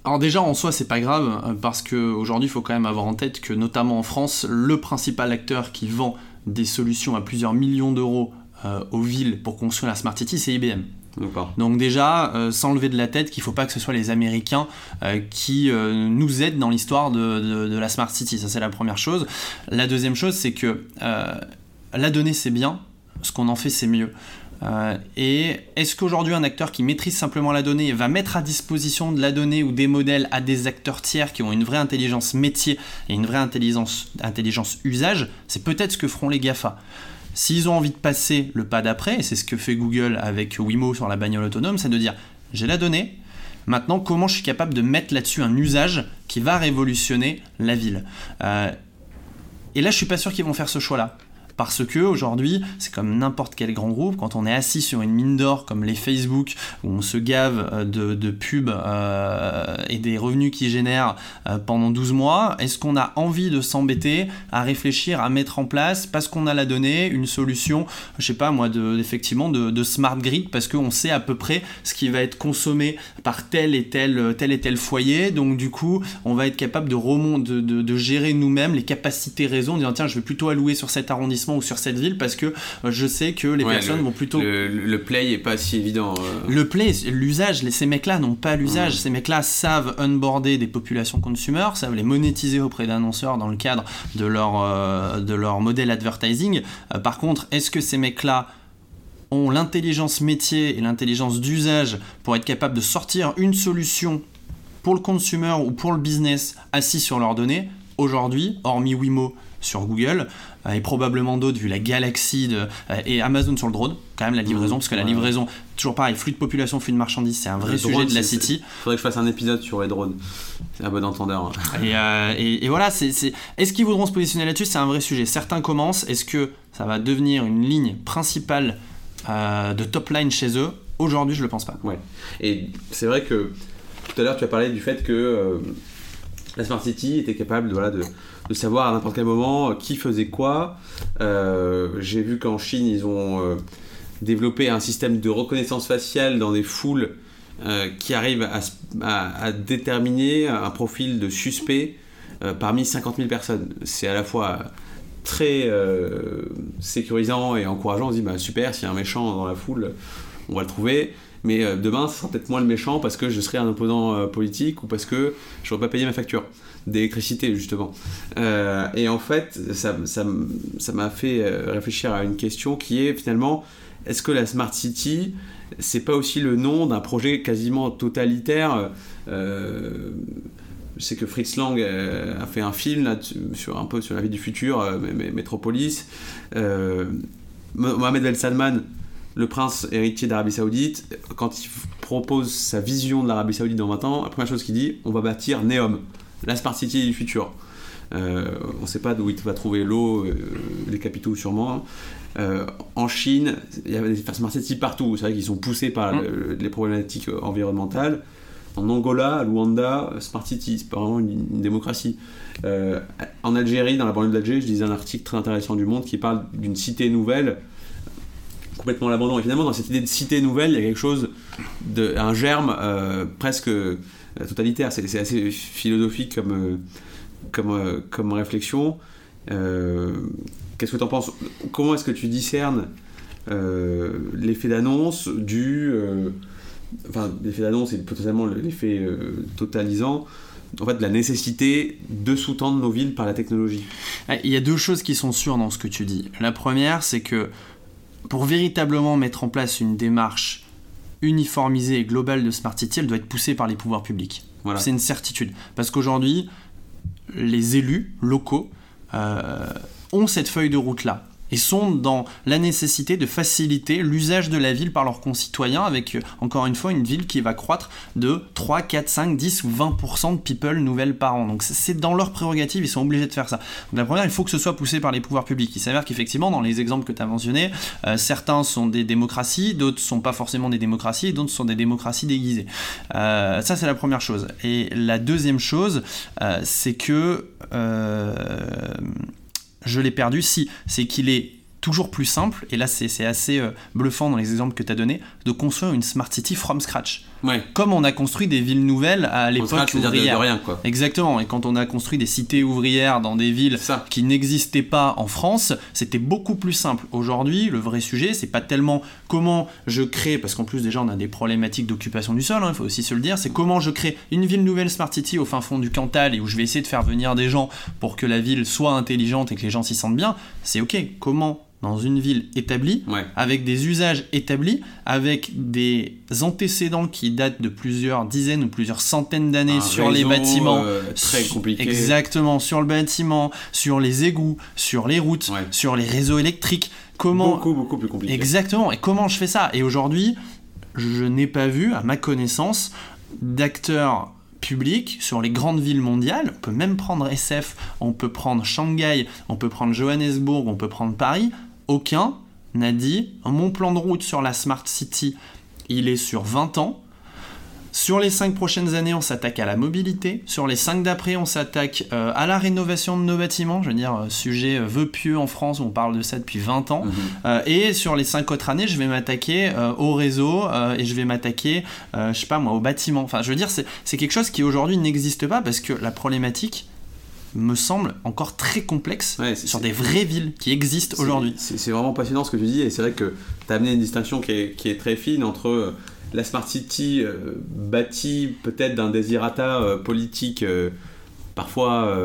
Alors déjà en soi c'est pas grave parce qu'aujourd'hui il faut quand même avoir en tête que notamment en France le principal acteur qui vend des solutions à plusieurs millions d'euros aux villes pour construire la Smart City c'est IBM. Donc déjà, euh, sans lever de la tête qu'il ne faut pas que ce soit les Américains euh, qui euh, nous aident dans l'histoire de, la Smart City. Ça, c'est la première chose. La deuxième chose, c'est que la donnée, c'est bien. Ce qu'on en fait, c'est mieux. et est-ce qu'aujourd'hui, un acteur qui maîtrise simplement la donnée va mettre à disposition de la donnée ou des modèles à des acteurs tiers qui ont une vraie intelligence métier et une vraie intelligence, intelligence usage C'est peut-être ce que feront les GAFA. S'ils ont envie de passer le pas d'après, et c'est ce que fait Google avec Wimo sur la bagnole autonome, c'est de dire j'ai la donnée, maintenant comment je suis capable de mettre là-dessus un usage qui va révolutionner la ville? Euh, et là, je suis pas sûr qu'ils vont faire ce choix-là. Parce que aujourd'hui, c'est comme n'importe quel grand groupe, quand on est assis sur une mine d'or comme les Facebook, où on se gave euh, de, pubs euh, et des revenus qu'ils génèrent euh, pendant 12 mois, est-ce qu'on a envie de s'embêter à réfléchir, à mettre en place, parce qu'on a la donnée, une solution, je sais pas moi, de, effectivement de, smart grid, parce qu'on sait à peu près ce qui va être consommé par tel et tel, tel et tel foyer, donc du coup, on va être capable de, de, de gérer nous-mêmes les capacités réseau en disant tiens, je vais plutôt allouer sur cet arrondissement ou sur cette ville parce que euh, je sais que les personnes vont plutôt. Le, play est pas si évident. Euh. Le play, l'usage, ces mecs-là n'ont pas l'usage. Ces mecs-là savent onboarder des populations consumers, savent les monétiser auprès d'annonceurs dans le cadre de leur, euh, de leur modèle advertising. par contre, est-ce que ces mecs-là ont l'intelligence métier et l'intelligence d'usage pour être capable de sortir une solution pour le consumer ou pour le business assis sur leurs données? Aujourd'hui, hormis Wimo sur Google, euh, et probablement d'autres vu la galaxie de, euh, et Amazon sur le drone, quand même la livraison, parce que la livraison, toujours pareil, flux de population, flux de marchandises, c'est un vrai sujet de la City. Faudrait que je fasse un épisode sur les drones, c'est un bon entendeur. Euh, et, et, voilà, c'est, est-ce qu'ils voudront se positionner là-dessus? C'est un vrai sujet. Certains commencent, est-ce que ça va devenir une ligne principale de top line chez eux? Aujourd'hui, je le pense pas. Ouais. Et c'est vrai que tout à l'heure, tu as parlé du fait que la Smart City était capable de, voilà, de, de savoir à n'importe quel moment euh, qui faisait quoi. Euh, j'ai vu qu'en Chine, ils ont euh, développé un système de reconnaissance faciale dans des foules qui arrive à, déterminer un profil de suspect parmi 50 000 personnes. C'est à la fois très sécurisant et encourageant. On se dit, bah, super, s'il y a un méchant dans la foule, on va le trouver mais demain, ce sera peut-être moins le méchant parce que je serai un opposant politique ou parce que je n'aurai pas payé ma facture d'électricité justement. Euh, et en fait, ça m'a ça, ça fait euh, réfléchir à une question qui est finalement, est-ce que la Smart City, c'est pas aussi le nom d'un projet quasiment totalitaire euh, je sais que Fritz Lang a fait un film là, sur un peu sur la vie du futur, Metropolis. Mohamed El Salman, le prince héritier d'Arabie Saoudite, quand il propose sa vision de l'Arabie Saoudite dans 20 ans, la première chose qu'il dit, on va bâtir Neom la Smart City du futur. Euh, on ne sait pas d'où il va trouver l'eau, euh, les capitaux sûrement. Euh, en Chine, il y a des Smart City partout. C'est vrai qu'ils sont poussés par mm. les problématiques environnementales. En Angola, à Luanda, Smart City, c'est pas vraiment une, démocratie. en Algérie, dans la banlieue d'Alger, je lisais un article très intéressant du Monde qui parle d'une cité nouvelle complètement l'abandon. Et finalement, dans cette idée de cité nouvelle, il y a quelque chose, de, un germe presque euh, totalitaire. C'est assez philosophique comme, euh, comme, euh, comme réflexion. Qu'est-ce que tu en penses? Comment est-ce que tu discernes l'effet d'annonce du. enfin, l'effet d'annonce et potentiellement l'effet totalisant en fait, de la nécessité de sous-tendre nos villes par la technologie? Il y a deux choses qui sont sûres dans ce que tu dis. La première, c'est que pour véritablement mettre en place une démarche uniformisée et globale de Smart City, elle doit être poussée par les pouvoirs publics. Voilà. C'est une certitude. Parce qu'aujourd'hui, les élus locaux euh, ont cette feuille de route-là et sont dans la nécessité de faciliter l'usage de la ville par leurs concitoyens avec, euh, encore une fois, une ville qui va croître de 3, 4, 5, 10 ou 20% de people nouvelles par an. Donc c'est dans leur prérogative, ils sont obligés de faire ça. Donc la première, il faut que ce soit poussé par les pouvoirs publics. Il s'avère qu'effectivement, dans les exemples que tu as mentionnés, euh, certains sont des démocraties, d'autres sont pas forcément des démocraties, d'autres sont des démocraties déguisées. Euh, ça, c'est la première chose. Et la deuxième chose, c'est que je l'ai perdu, si, c'est qu'il est toujours plus simple, et là c'est assez euh, bluffant dans les exemples que tu as donnés, de construire une Smart City from scratch. Ouais. Comme on a construit des villes nouvelles à l'époque c'est-à-dire de- de ouvrière. rien, quoi. Exactement, et quand on a construit des cités ouvrières dans des villes ça. qui n'existaient pas en France, c'était beaucoup plus simple. Aujourd'hui, le vrai sujet, c'est pas tellement comment je crée, parce qu'en plus déjà on a des problématiques d'occupation du sol, hein, il faut aussi se le dire, c'est comment je crée une ville nouvelle Smart City au fin fond du Cantal et où je vais essayer de faire venir des gens pour que la ville soit intelligente et que les gens s'y sentent bien. C'est ok, comment dans une ville établie, Ouais. avec des usages établis, avec des antécédents qui datent de plusieurs dizaines ou plusieurs centaines d'années sur les bâtiments, euh, très compliqué. Exactement, sur le bâtiment, sur les égouts, sur les routes, Ouais. sur les réseaux électriques. Comment Beaucoup, beaucoup plus compliqué. Exactement. Et comment je fais ça? Et aujourd'hui, je n'ai pas vu, à ma connaissance, d'acteurs publics sur les grandes villes mondiales. On peut même prendre SF, on peut prendre Shanghai, on peut prendre Johannesburg, on peut prendre Paris. Aucun n'a dit mon plan de route sur la Smart City, il est sur 20 ans. Sur les 5 prochaines années, on s'attaque à la mobilité. Sur les 5 d'après, on s'attaque euh, à la rénovation de nos bâtiments. Je veux dire, euh, sujet euh, vœu pieux en France, on parle de ça depuis 20 ans. Mhm. Euh, et sur les 5 autres années, je vais m'attaquer euh, au réseau et je vais m'attaquer, je sais pas moi, au bâtiment. Enfin, je veux dire, c'est quelque chose qui aujourd'hui n'existe pas parce que la problématique me semble encore très complexe Ouais, sur des vraies villes qui existent aujourd'hui. C'est vraiment passionnant ce que tu dis, et c'est vrai que tu as amené une distinction qui est, qui est très fine entre la Smart City euh, bâtie peut-être d'un désirata euh, politique euh, parfois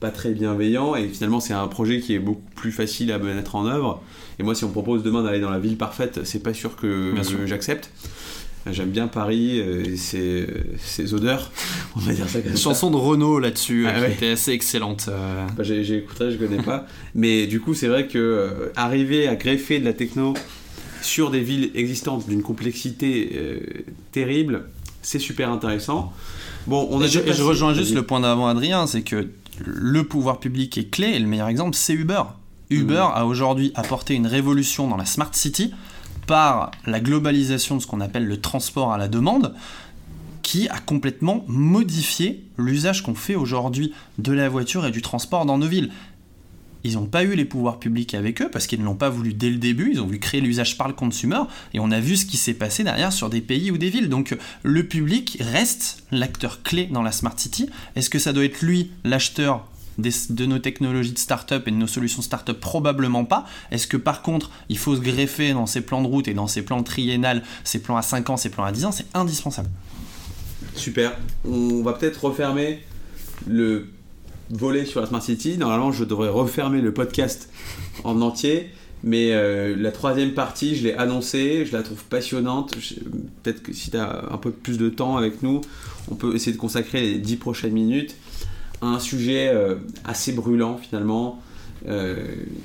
pas très bienveillant, et finalement c'est un projet qui est beaucoup plus facile à mettre en œuvre. Et moi, si on me propose demain d'aller dans la ville parfaite, c'est pas sûr que j'accepte. J'aime bien Paris et ses, ses odeurs, on va dire ça comme Une chanson de Renault là-dessus Ah qui ouais. était assez excellente. Bah, j'ai- J'écouterai, je connais pas. Mais du coup, c'est vrai que euh, arriver à greffer de la techno sur des villes existantes d'une complexité euh, terrible, c'est super intéressant. Bon, on a Et je, rejoins juste le point d'avant Adrien, c'est que le pouvoir public est clé et le meilleur exemple c'est Uber. Uber a aujourd'hui apporté une révolution dans la Smart City par la globalisation de ce qu'on appelle le transport à la demande qui a complètement modifié l'usage qu'on fait aujourd'hui de la voiture et du transport dans nos villes. Ils n'ont pas eu les pouvoirs publics avec eux parce qu'ils ne l'ont pas voulu dès le début. Ils ont voulu créer l'usage par le consumer et on a vu ce qui s'est passé derrière sur des pays ou des villes. Donc le public reste l'acteur clé dans la Smart City. Est-ce que ça doit être lui l'acheteur de nos technologies de start-up et de nos solutions start-up? Probablement pas. Est-ce que par contre il faut se greffer dans ses plans de route et dans ses plans triennales, ses plans à 5 ans, ses plans à 10 ans? C'est indispensable. Super. On va peut-être refermer le volet sur la Smart City. Normalement, je devrais refermer le podcast en entier. Mais euh, la troisième partie, je l'ai annoncée, je la trouve passionnante. Peut-être que si tu as un peu plus de temps avec nous, on peut essayer de consacrer les dix prochaines minutes à un sujet euh, assez brûlant finalement, euh,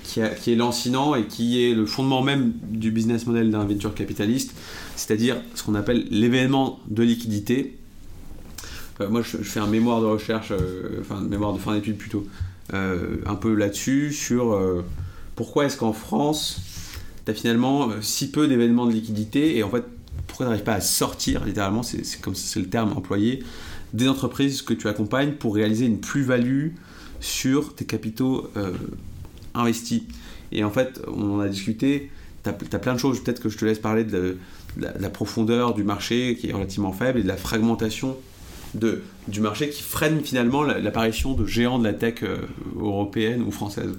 qui, qui est lancinant et qui est le fondement même du business model d'un venture capitaliste, c'est-à-dire ce qu'on appelle l'événement de liquidité. Euh, moi, je, fais un mémoire de recherche, euh, enfin, mémoire de fin d'études plutôt, euh, un peu là-dessus, sur pourquoi est-ce qu'en France, tu as finalement si peu d'événements de liquidité et en fait, pourquoi tu n'arrives pas à sortir, littéralement, c'est comme c'est le terme employé, des entreprises que tu accompagnes pour réaliser une plus-value sur tes capitaux investis. Et en fait, on en a discuté, tu as, plein de choses, peut-être que je te laisse parler de la profondeur du marché qui est relativement faible et de la fragmentation de, du marché qui freine finalement la- l'apparition de géants de la tech euh, européenne ou française.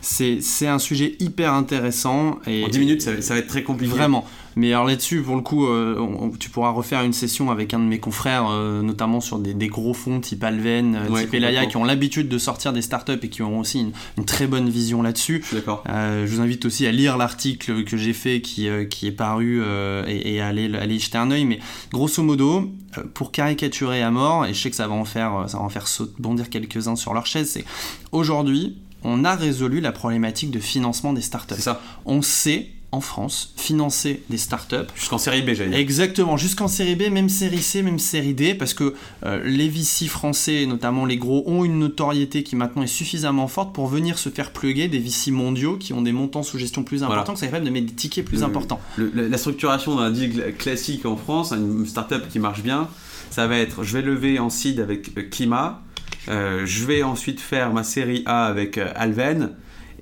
C'est un sujet hyper intéressant. Et, En 10 minutes, ça, ça va être très compliqué. Vraiment. Mais alors là-dessus, pour le coup, euh, on- tu pourras refaire une session avec un de mes confrères, euh, notamment sur des, des gros fonds type Alven, euh, Ouais, type Elaya, qui ont l'habitude de sortir des startups et qui ont aussi une, une très bonne vision là-dessus. D'accord. Je vous invite aussi à lire l'article que j'ai fait qui, qui est paru et, et à aller, aller y jeter un œil. Mais grosso modo, pour caricaturer à mort, et je sais que ça va en faire, ça va en faire saut- bondir quelques-uns sur leur chaise, c'est aujourd'hui, on a résolu la problématique de financement des startups. C'est ça. On sait en France financer des startups Jusqu'en série B, j'allais dire. Exactement, jusqu'en série B, même série C, même série D, parce que euh, les VC français, notamment les gros, ont une notoriété qui maintenant est suffisamment forte pour venir se faire plugger des VC mondiaux qui ont des montants sous gestion plus importants, Voilà. que ça capable de mettre des tickets plus Le- importants. Le- la, la structuration d'un deal classique en France, une startup qui marche bien, ça va être je vais lever en seed avec euh, Kima, euh, je vais ensuite faire ma série A avec euh, Alven,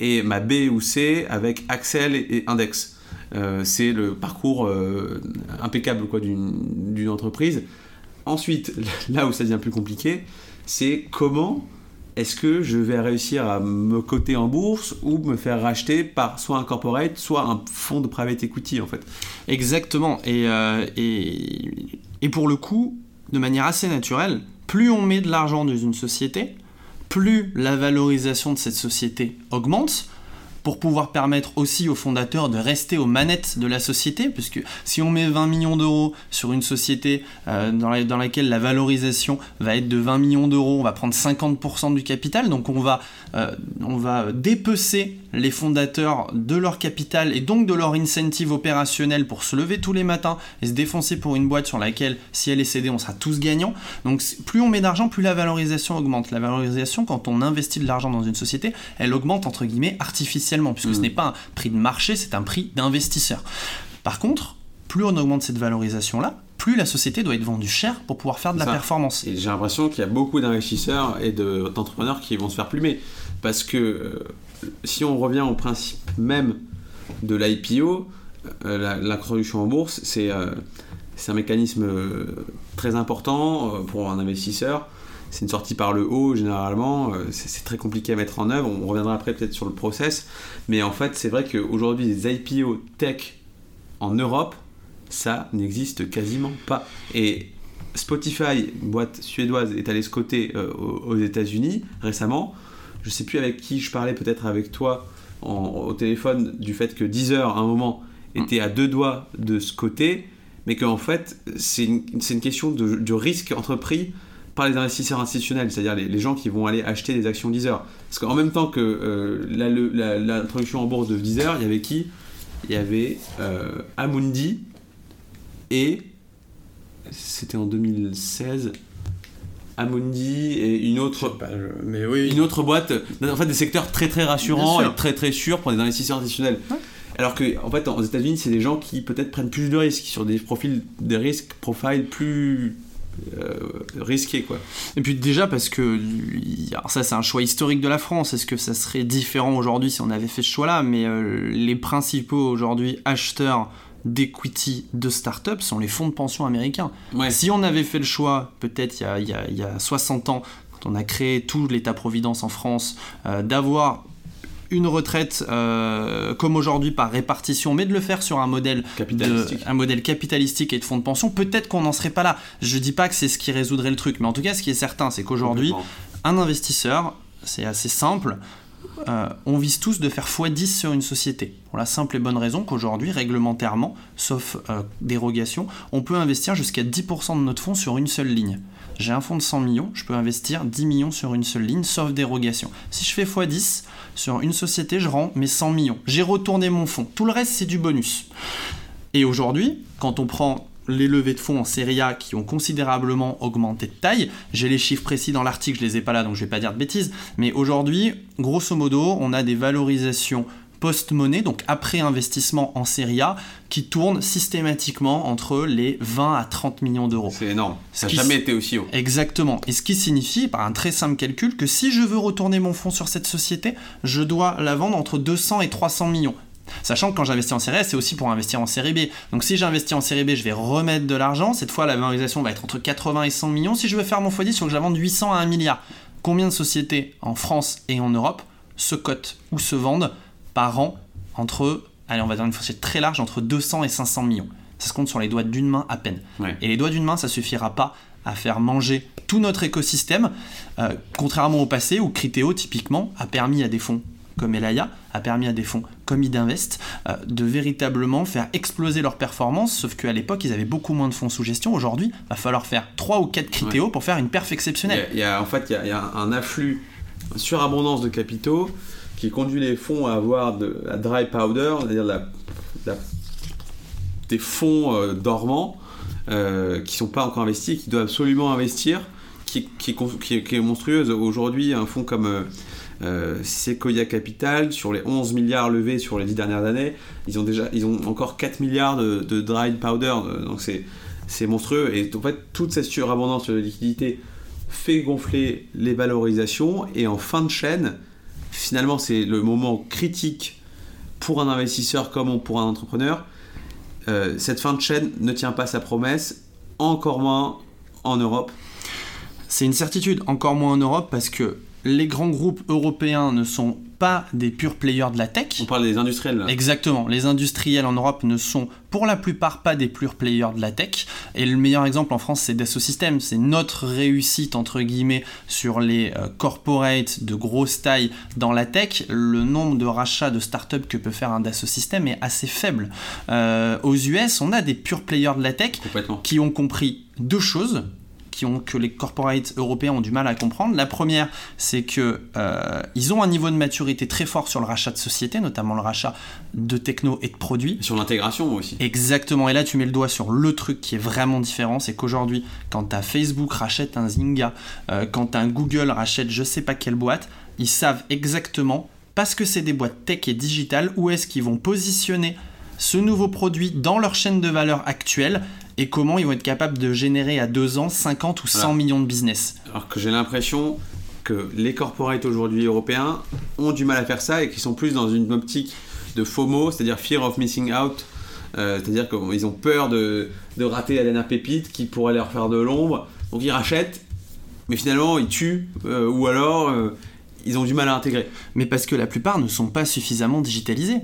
et ma B ou C avec Axel et Index. Euh, c'est le parcours euh, impeccable quoi, d'une entreprise. Ensuite, là où ça devient plus compliqué, c'est comment est-ce que je vais réussir à me coter en bourse ou me faire racheter par soit un corporate, soit un fonds de private equity en fait Exactement. Et, euh, et, et, pour le coup, de manière assez naturelle, plus on met de l'argent dans une société, plus la valorisation de cette société augmente, pour pouvoir permettre aussi aux fondateurs de rester aux manettes de la société, puisque si on met 20 millions d'euros sur une société euh, dans, laquelle la valorisation va être de 20 millions d'euros, on va prendre 50% du capital, donc on va, euh, on va dépecer les fondateurs de leur capital et donc de leur incentive opérationnel pour se lever tous les matins et se défoncer pour une boîte sur laquelle, si elle est cédée, on sera tous gagnants. Donc plus on met d'argent, plus la valorisation augmente. La valorisation, quand on investit de l'argent dans une société, elle augmente entre guillemets artificiellement, puisque ce mm. n'est pas un prix de marché, c'est un prix d'investisseur. Par contre, plus on augmente cette valorisation-là, plus la société doit être vendue cher pour pouvoir faire de la performance. Et j'ai l'impression qu'il y a beaucoup d'investisseurs et d'entrepreneurs qui vont se faire plumer. Parce que euh, si on revient au principe même de l'IPO, euh, l'introduction en bourse, euh, c'est un mécanisme très important pour un investisseur. C'est une sortie par le haut généralement, c'est très compliqué à mettre en œuvre. On reviendra après peut-être sur le process. Mais en fait, c'est vrai qu'aujourd'hui, les IPO tech en Europe, ça n'existe quasiment pas. Et Spotify, boîte suédoise, est allée se coter euh, aux États-Unis récemment. Je sais plus avec qui je parlais, peut-être avec toi au téléphone, du fait que Deezer, à un moment, était à deux doigts de côté, mais qu'en fait, c'est une, question de, risque entrepris par les investisseurs institutionnels, c'est-à-dire les, gens qui vont aller acheter des actions Deezer. Parce qu'en même temps que euh, l'introduction en bourse de Deezer, il y avait qui? Il y avait euh, Amundi, et c'était en 2016 Amundi et une autre, mais oui. une autre boîte, en fait des secteurs très très rassurants et très très sûrs pour les investisseurs institutionnels. Alors que en fait aux États-Unis c'est des gens qui peut-être prennent plus de risques sur des profils des risques profils plus euh, risqués quoi. Et puis déjà parce que ça c'est un choix historique de la France. Est-ce que ça serait différent aujourd'hui si on avait fait ce choix-là? Mais euh, les principaux aujourd'hui acheteurs d'equity de start-up sont les fonds de pension américains. Si on avait fait le choix, peut-être il, y a 60 ans, quand on a créé tout l'État-providence en France, euh, d'avoir une retraite euh, comme aujourd'hui par répartition, mais de le faire sur un modèle capitalistique, un modèle capitalistique et de fonds de pension, peut-être qu'on n'en serait pas là. Je dis pas que c'est ce qui résoudrait le truc, mais en tout cas, ce qui est certain, c'est qu'aujourd'hui, un investisseur, c'est assez simple, euh, on vise tous de faire x10 sur une société. Pour la simple et bonne raison qu'aujourd'hui, réglementairement, sauf euh, dérogation, on peut investir jusqu'à 10% de notre fonds sur une seule ligne. J'ai un fonds de 100 millions, je peux investir 10 millions sur une seule ligne, sauf dérogation. Si je fais x10 sur une société, je rends mes 100 millions. J'ai retourné mon fonds. Tout le reste, c'est du bonus. Et aujourd'hui, quand on prend les levées de fonds en série A qui ont considérablement augmenté de taille. J'ai les chiffres précis dans l'article, je les ai pas là donc je vais pas dire de bêtises. Mais aujourd'hui, grosso modo, on a des valorisations post-monnaie, donc après investissement en série A, qui tournent systématiquement entre les 20 à 30 millions d'euros. C'est énorme. Ça n'a jamais été aussi haut. Exactement. Et ce qui signifie, par un très simple calcul, que si je veux retourner mon fonds sur cette société, je dois la vendre entre 200 et 300 millions. Sachant que quand j'investis en série A, c'est aussi pour investir en série B. Donc si j'investis en série B, je vais remettre de l'argent. Cette fois, la valorisation va être entre 80 et 100 millions. Si je veux faire mon x10, il faut que je la vende 800 à 1 milliard. Combien de sociétés en France et en Europe se cotent ou se vendent par an entre, allez, on va dire une fourchette très large, entre 200 et 500 millions Ça se compte sur les doigts d'une main à peine. Et les doigts d'une main, ça suffira pas à faire manger tout notre écosystème, euh, contrairement au passé où Criteo, typiquement, a permis à des fonds comme Elaya a permis à des fonds comme Idinvest euh, de véritablement faire exploser leur performance, sauf qu'à l'époque, ils avaient beaucoup moins de fonds sous gestion. Aujourd'hui, il va falloir faire 3 ou 4 critéos pour faire une perf exceptionnelle. Il y a, en fait, il y, a, un afflux, une surabondance de capitaux qui conduit les fonds à avoir de la dry powder, c'est-à-dire des fonds euh, dormants euh, qui ne sont pas encore investis, qui doivent absolument investir, qui, est monstrueuse. Aujourd'hui, un fonds comme euh, Sequoia Capital, sur les 11 milliards levés sur les 10 dernières années, ils ont, déjà, ils ont encore 4 milliards de, de dried powder, donc c'est monstrueux. Et en fait, toute cette surabondance de liquidité fait gonfler les valorisations et en fin de chaîne finalement c'est le moment critique pour un investisseur comme pour un entrepreneur. Euh, cette fin de chaîne ne tient pas sa promesse, encore moins en Europe. C'est une certitude, encore moins en Europe, parce que les grands groupes européens ne sont pas des purs players de la tech. On parle des industriels là. Exactement. Les industriels en Europe ne sont pour la plupart pas des purs players de la tech. Et le meilleur exemple en France, c'est Dassault Systèmes. C'est notre réussite, entre guillemets, sur les euh, corporates de grosse taille dans la tech. Le nombre de rachats de startups que peut faire un Dassault Systèmes est assez faible. Euh, aux US, on a des purs players de la tech qui ont compris deux choses ont, que les corporates européens ont du mal à comprendre. La première, c'est que euh, ils ont un niveau de maturité très fort sur le rachat de sociétés, notamment le rachat de techno et de produits. sur l'intégration aussi. Exactement. Et là, tu mets le doigt sur le truc qui est vraiment différent, c'est qu'aujourd'hui, quand as Facebook rachète un Zynga, euh, quand un Google rachète je sais pas quelle boîte, ils savent exactement parce que c'est des boîtes tech et digitales, où est-ce qu'ils vont positionner ce nouveau produit dans leur chaîne de valeur actuelle et comment ils vont être capables de générer à deux ans 50 ou 100 millions de business. Alors que j'ai l'impression que les corporates aujourd'hui européens ont du mal à faire ça et qu'ils sont plus dans une optique de FOMO, c'est-à-dire Fear of Missing Out, euh, c'est-à-dire qu'ils ont peur de, rater la dernière pépite qui pourrait leur faire de l'ombre, donc ils rachètent, mais finalement ils tuent, euh, ou alors euh, ils ont du mal à intégrer. Mais parce que la plupart ne sont pas suffisamment digitalisés.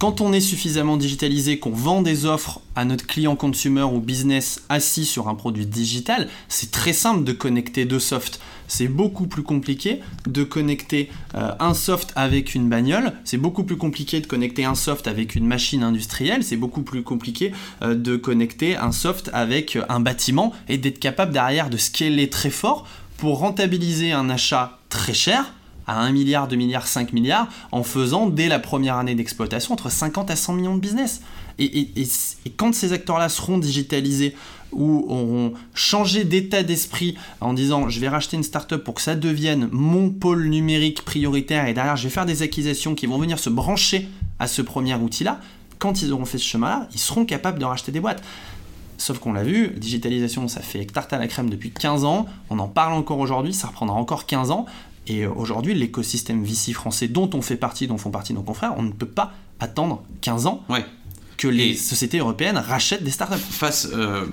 Quand on est suffisamment digitalisé, qu'on vend des offres à notre client consumer ou business assis sur un produit digital, c'est très simple de connecter deux softs. C'est beaucoup plus compliqué de connecter euh, un soft avec une bagnole, c'est beaucoup plus compliqué de connecter un soft avec une machine industrielle, c'est beaucoup plus compliqué euh, de connecter un soft avec euh, un bâtiment et d'être capable derrière de scaler très fort pour rentabiliser un achat très cher à 1 milliard, 2 milliards, 5 milliards, en faisant dès la première année d'exploitation entre 50 à 100 millions de business. Et, quand ces acteurs-là seront digitalisés ou auront changé d'état d'esprit en disant je vais racheter une startup pour que ça devienne mon pôle numérique prioritaire et derrière je vais faire des acquisitions qui vont venir se brancher à ce premier outil-là, quand ils auront fait ce chemin-là, ils seront capables de racheter des boîtes. Sauf qu'on l'a vu, digitalisation, ça fait tarte à la crème depuis 15 ans, on en parle encore aujourd'hui, ça reprendra encore 15 ans, et aujourd'hui, l'écosystème VC français dont on fait partie, dont font partie nos confrères, on ne peut pas attendre 15 ans que les sociétés européennes rachètent des startups. Face euh,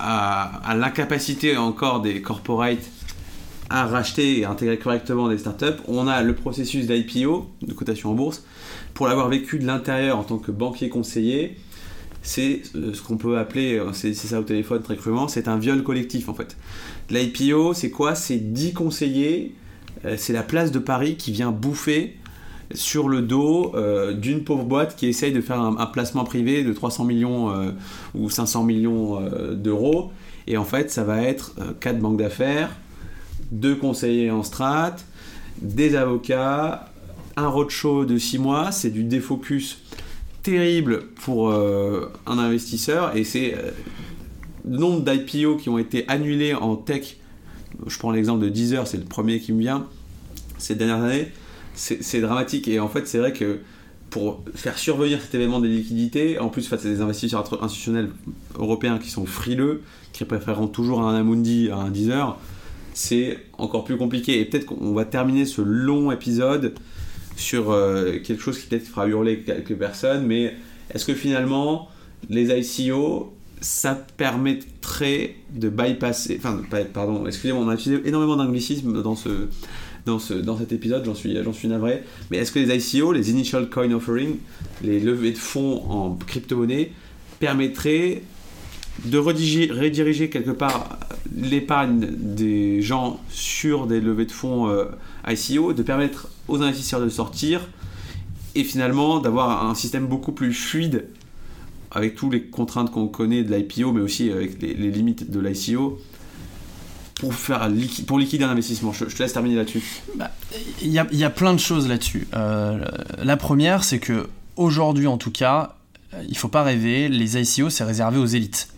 à, l'incapacité encore des corporates à racheter et intégrer correctement des startups, on a le processus d'IPO, de cotation en bourse. Pour l'avoir vécu de l'intérieur en tant que banquier conseiller, c'est euh, ce qu'on peut appeler, euh, c'est ça au téléphone très crûment, c'est un viol collectif en fait. L'IPO, c'est quoi? C'est 10 conseillers euh, c'est la place de Paris qui vient bouffer sur le dos euh, d'une pauvre boîte qui essaye de faire un, placement privé de 300 millions euh, ou 500 millions d'euros. Et en fait, ça va être quatre banques d'affaires, deux conseillers en strat, des avocats, un roadshow de 6 mois. C'est du défocus terrible pour un investisseur et c'est le nombre d'IPO qui ont été annulés en tech je prends l'exemple de Deezer, c'est le premier qui me vient, ces dernières années, c'est dramatique. Et en fait, c'est vrai que pour faire survenir cet événement des liquidités, en plus face à des investisseurs institutionnels européens qui sont frileux, qui préféreront toujours un Amundi à un Deezer, c'est encore plus compliqué. Et peut-être qu'on va terminer ce long épisode sur euh, quelque chose qui peut-être fera hurler quelques personnes, mais est-ce que finalement les ICO ça permettrait de bypasser. Enfin, pardon, excusez-moi, on a utilisé énormément d'anglicisme dans ce, dans, ce, dans cet épisode, j'en suis, suis navré. Mais est-ce que les ICO, les Initial Coin Offering, les levées de fonds en crypto-monnaie, permettraient de rediriger, rediriger quelque part l'épargne des gens sur des levées de fonds euh, ICO, de permettre aux investisseurs de sortir et finalement d'avoir un système beaucoup plus fluide avec toutes les contraintes qu'on connaît de l'IPO, mais aussi avec les, limites de l'ICO, pour, faire, pour liquider un investissement je, te laisse terminer là-dessus. Bah, il y, a, plein de choses là-dessus. Euh, la première, c'est que aujourd'hui, en tout cas, il faut pas rêver, les ICO, c'est réservé aux élites.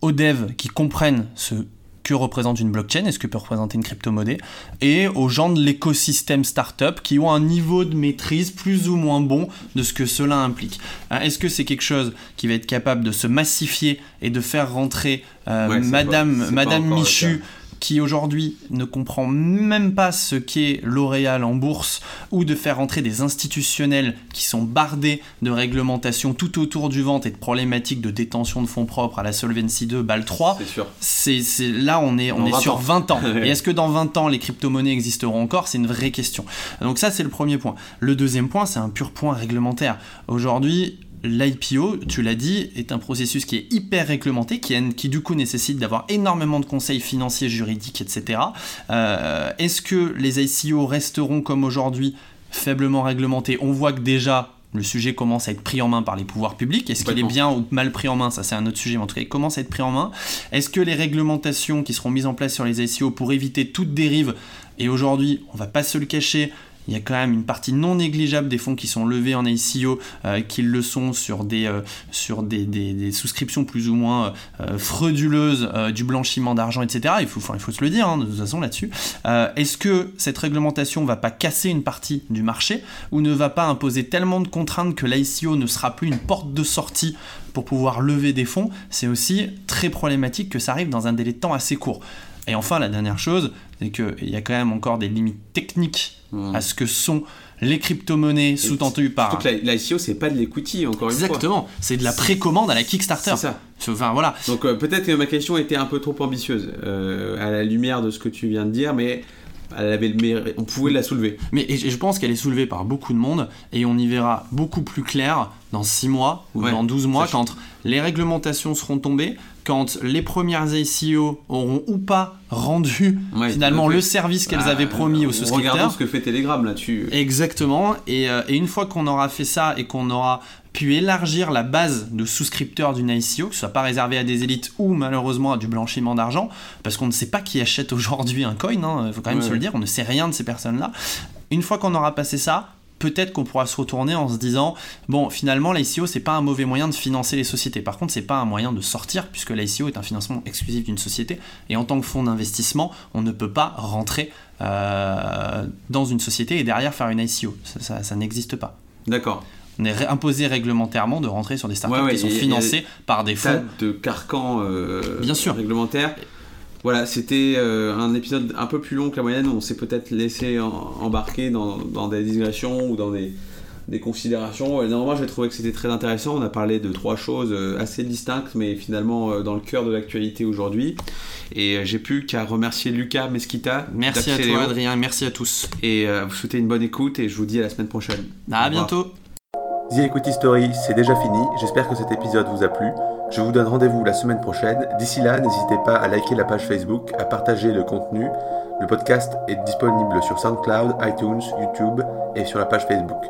Aux devs qui comprennent ce que représente une blockchain est ce que peut représenter une crypto-monnaie, et aux gens de l'écosystème startup qui ont un niveau de maîtrise plus ou moins bon de ce que cela implique. Euh, est-ce que c'est quelque chose qui va être capable de se massifier et de faire rentrer euh, Madame, Madame Michu qui aujourd'hui ne comprend même pas ce qu'est L'Oréal en bourse ou de faire entrer des institutionnels qui sont bardés de réglementations tout autour du ventre et de problématiques de détention de fonds propres à la Solvency 2, BAL 3. C'est sûr. Là, on est, on Dans est 20 sur ans. 20 ans. Et est-ce que dans 20 ans, les crypto-monnaies existeront encore? C'est une vraie question. Donc ça, c'est le premier point. Le deuxième point, c'est un pur point réglementaire. Aujourd'hui, l'IPO, tu l'as dit, est un processus qui est hyper réglementé, qui, du coup nécessite d'avoir énormément de conseils financiers, juridiques, etc. Euh, Est-ce que les ICO resteront comme aujourd'hui faiblement réglementés? On voit que déjà... Le sujet commence à être pris en main par les pouvoirs publics. Est-ce qu'il est bien ou mal pris en main? Ça, c'est un autre sujet, mais en tout cas, il commence à être pris en main. Est-ce que les réglementations qui seront mises en place sur les ICO pour éviter toute dérive, et aujourd'hui, on va pas se le cacher, il y a quand même une partie non négligeable des fonds qui sont levés en ICO, euh, qui le sont sur des, euh, sur des, des- souscriptions plus ou moins euh, frauduleuses, du blanchiment d'argent, etc. Il faut, il faut se le dire, hein, de toute façon, là-dessus. Est-ce que cette réglementation va pas casser une partie du marché ou ne va pas imposer tellement de contraintes que l'ICO ne sera plus une porte de sortie pour pouvoir lever des fonds? C'est aussi très problématique que ça arrive dans un délai de temps assez court. Et enfin, la dernière chose, c'est qu'il y a quand même encore des limites techniques Mmh. à ce que sont les crypto-monnaies sous-tendues par... Surtout que la- l'ICO, c'est pas de l'equity, encore une fois. Exactement, c'est de la précommande à la Kickstarter. C'est ça. Enfin voilà, Donc euh, peut-être que ma question était un peu trop ambitieuse euh, à la lumière de ce que tu viens de dire, mais elle avait le mérite- on pouvait la soulever. mais et je pense qu'elle est soulevée par beaucoup de monde et on y verra beaucoup plus clair dans 6 mois ou Ouais, dans 12 mois quand les réglementations seront tombées, quand les premières ICO auront ou pas rendu Ouais, finalement le service qu'elles Bah, avaient promis aux Regardons souscripteurs. ce que fait Telegram là-dessus. Exactement. Et, euh, et une fois qu'on aura fait ça et qu'on aura pu élargir la base de souscripteurs d'une ICO, que ce soit pas réservé à des élites ou malheureusement à du blanchiment d'argent, parce qu'on ne sait pas qui achète aujourd'hui un coin, il faut quand même Ouais. se le dire, on ne sait rien de ces personnes-là. Une fois qu'on aura passé ça, peut-être qu'on pourra se retourner en se disant bon finalement l'ICO c'est pas un mauvais moyen de financer les sociétés par contre c'est pas un moyen de sortir puisque l'ICO est un financement exclusif d'une société et en tant que fonds d'investissement on ne peut pas rentrer euh, dans une société et derrière faire une ICO ça, ça- ça n'existe pas D'accord. On est imposé réglementairement de rentrer sur des startups Ouais, ouais, qui sont financées par des fonds de carcans euh, Bien sûr. réglementaires. Voilà, c'était euh, un épisode un peu plus long que la moyenne. On s'est peut-être laissé en- embarquer dans, dans des digressions ou dans des, des considérations. Et néanmoins, j'ai trouvé que c'était très intéressant. On a parlé de trois choses euh, assez distinctes, mais finalement euh, dans le cœur de l'actualité aujourd'hui. Et j'ai plus qu'à remercier Lucas Mesquita. merci à toi Adrien merci à tous Et euh, vous souhaiter une bonne écoute. Et je vous dis à la semaine prochaine. À bientôt The Equity Story, c'est déjà fini. J'espère que cet épisode vous a plu. Je vous donne rendez-vous la semaine prochaine. D'ici là, n'hésitez pas à liker la page Facebook, à partager le contenu. Le podcast est disponible sur SoundCloud, iTunes, YouTube et sur la page Facebook.